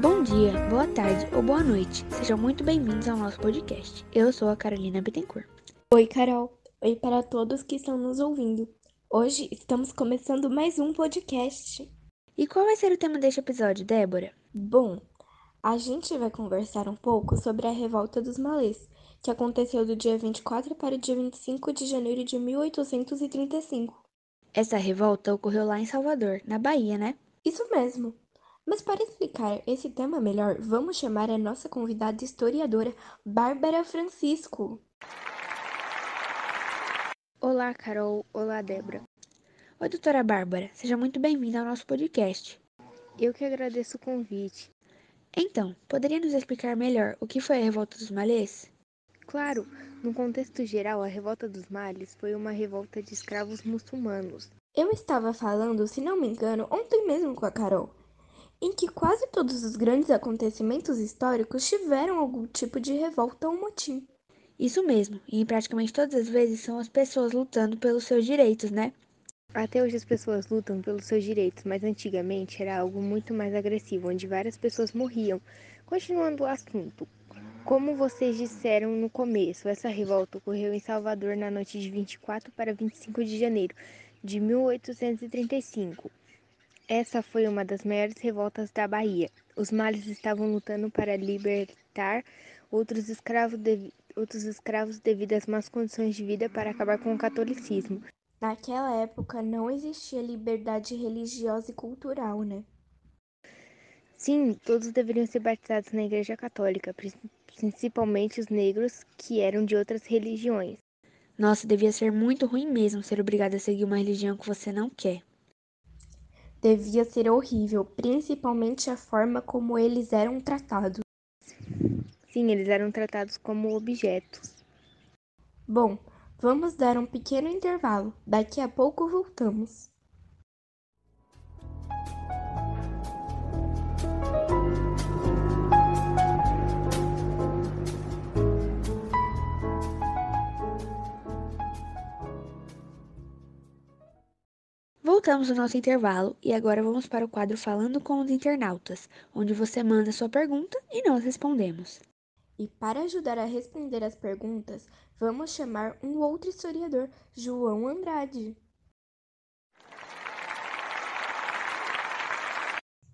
Bom dia, boa tarde ou boa noite. Sejam muito bem-vindos ao nosso podcast. Eu sou a Carolina Bittencourt. Oi, Carol. Oi para todos que estão nos ouvindo. Hoje estamos começando mais um podcast. E qual vai ser o tema deste episódio, Débora? Bom, a gente vai conversar um pouco sobre a Revolta dos Malês, que aconteceu do dia 24 para o dia 25 de janeiro de 1835. Essa revolta ocorreu lá em Salvador, na Bahia, né? Isso mesmo. Mas para explicar esse tema melhor, vamos chamar a nossa convidada historiadora, Bárbara Francisco. Olá, Carol. Olá, Débora. Oi, doutora Bárbara. Seja muito bem-vinda ao nosso podcast. Eu que agradeço o convite. Então, poderia nos explicar melhor o que foi a Revolta dos Malês? Claro, no contexto geral, a Revolta dos Males foi uma revolta de escravos muçulmanos. Eu estava falando, se não me engano, ontem mesmo com a Carol, em que quase todos os grandes acontecimentos históricos tiveram algum tipo de revolta ou motim. Isso mesmo, e praticamente todas as vezes são as pessoas lutando pelos seus direitos, né? Até hoje as pessoas lutam pelos seus direitos, mas antigamente era algo muito mais agressivo, onde várias pessoas morriam. Continuando o assunto, como vocês disseram no começo, essa revolta ocorreu em Salvador na noite de 24 para 25 de janeiro de 1835. Essa foi uma das maiores revoltas da Bahia. Os males estavam lutando para libertar outros escravos, de... outros escravos devido às más condições de vida para acabar com o catolicismo. Naquela época não existia liberdade religiosa e cultural, né? Sim, todos deveriam ser batizados na Igreja Católica, principalmente os negros que eram de outras religiões. Nossa, devia ser muito ruim mesmo ser obrigado a seguir uma religião que você não quer. Devia ser horrível, principalmente a forma como eles eram tratados. Sim, eles eram tratados como objetos. Bom, vamos dar um pequeno intervalo. Daqui a pouco voltamos. Voltamos ao nosso intervalo e agora vamos para o quadro Falando com os Internautas, onde você manda sua pergunta e nós respondemos. E para ajudar a responder as perguntas, vamos chamar um outro historiador, João Andrade.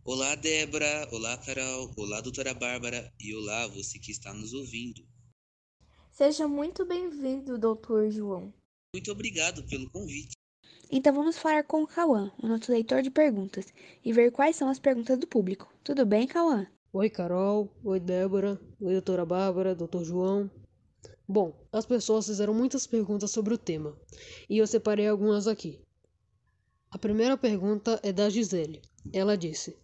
Olá, Débora. Olá, Carol. Olá, doutora Bárbara. E olá, você que está nos ouvindo. Seja muito bem-vindo, doutor João. Muito obrigado pelo convite. Então vamos falar com o Cauã, o nosso leitor de perguntas, e ver quais são as perguntas do público. Tudo bem, Cauã? Oi, Carol. Oi, Débora. Oi, doutora Bárbara, doutor João. Bom, as pessoas fizeram muitas perguntas sobre o tema, e eu separei algumas aqui. A primeira pergunta é da Gisele. Ela disse: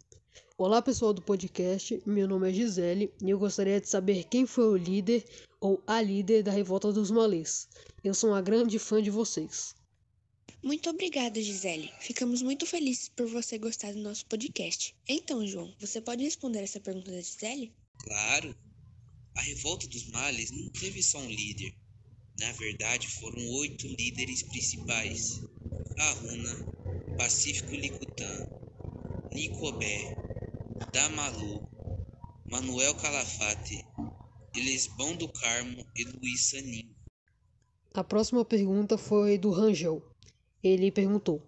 Olá, pessoal do podcast. Meu nome é Gisele e eu gostaria de saber quem foi o líder ou a líder da Revolta dos Malês. Eu sou uma grande fã de vocês. Muito obrigada, Gisele. Ficamos muito felizes por você gostar do nosso podcast. Então, João, você pode responder essa pergunta da Gisele? Claro. A Revolta dos Males não teve só um líder. Na verdade, foram oito líderes principais: Aruna, Pacífico Licutã, Nicobé, Damalu, Manuel Calafate, Elisbão do Carmo e Luiz Sanin. A próxima pergunta foi do Rangel. Ele perguntou: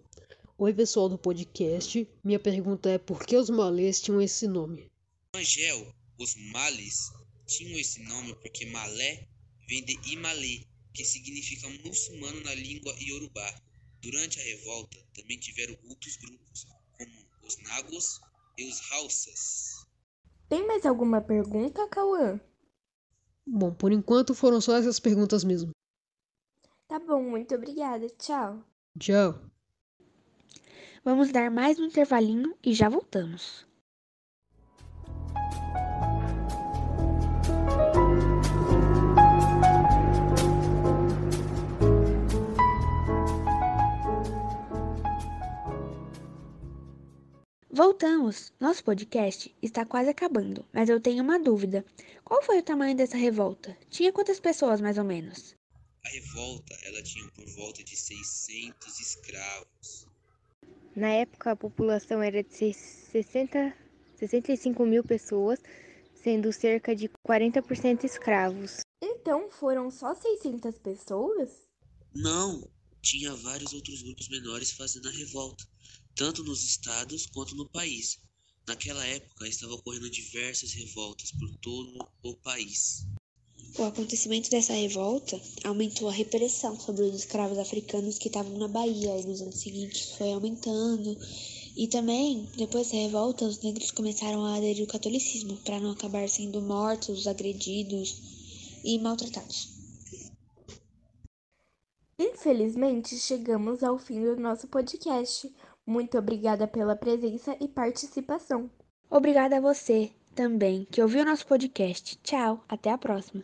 Oi, pessoal do podcast. Minha pergunta é por que os malês tinham esse nome? Angel, os males tinham esse nome porque malé vem de Imalé, que significa muçulmano na língua iorubá. Durante a revolta, também tiveram outros grupos, como os Nagos e os Hausas. Tem mais alguma pergunta, Cauã? Bom, por enquanto foram só essas perguntas mesmo. Tá bom, muito obrigada. Tchau. Tchau. Vamos dar mais um intervalinho e já voltamos. Voltamos! Nosso podcast está quase acabando, mas eu tenho uma dúvida. Qual foi o tamanho dessa revolta? Tinha quantas pessoas, mais ou menos? A revolta, ela tinha por volta de 600 escravos. Na época, a população era de 60, 65 mil pessoas, sendo cerca de 40% escravos. Então foram só 600 pessoas? Não, tinha vários outros grupos menores fazendo a revolta, tanto nos estados quanto no país. Naquela época estavam ocorrendo diversas revoltas por todo o país. O acontecimento dessa revolta aumentou a repressão sobre os escravos africanos que estavam na Bahia e nos anos seguintes foi aumentando. E também, depois da revolta, os negros começaram a aderir ao catolicismo para não acabar sendo mortos, agredidos e maltratados. Infelizmente, chegamos ao fim do nosso podcast. Muito obrigada pela presença e participação. Obrigada a você também que ouviu nosso podcast. Tchau, até a próxima.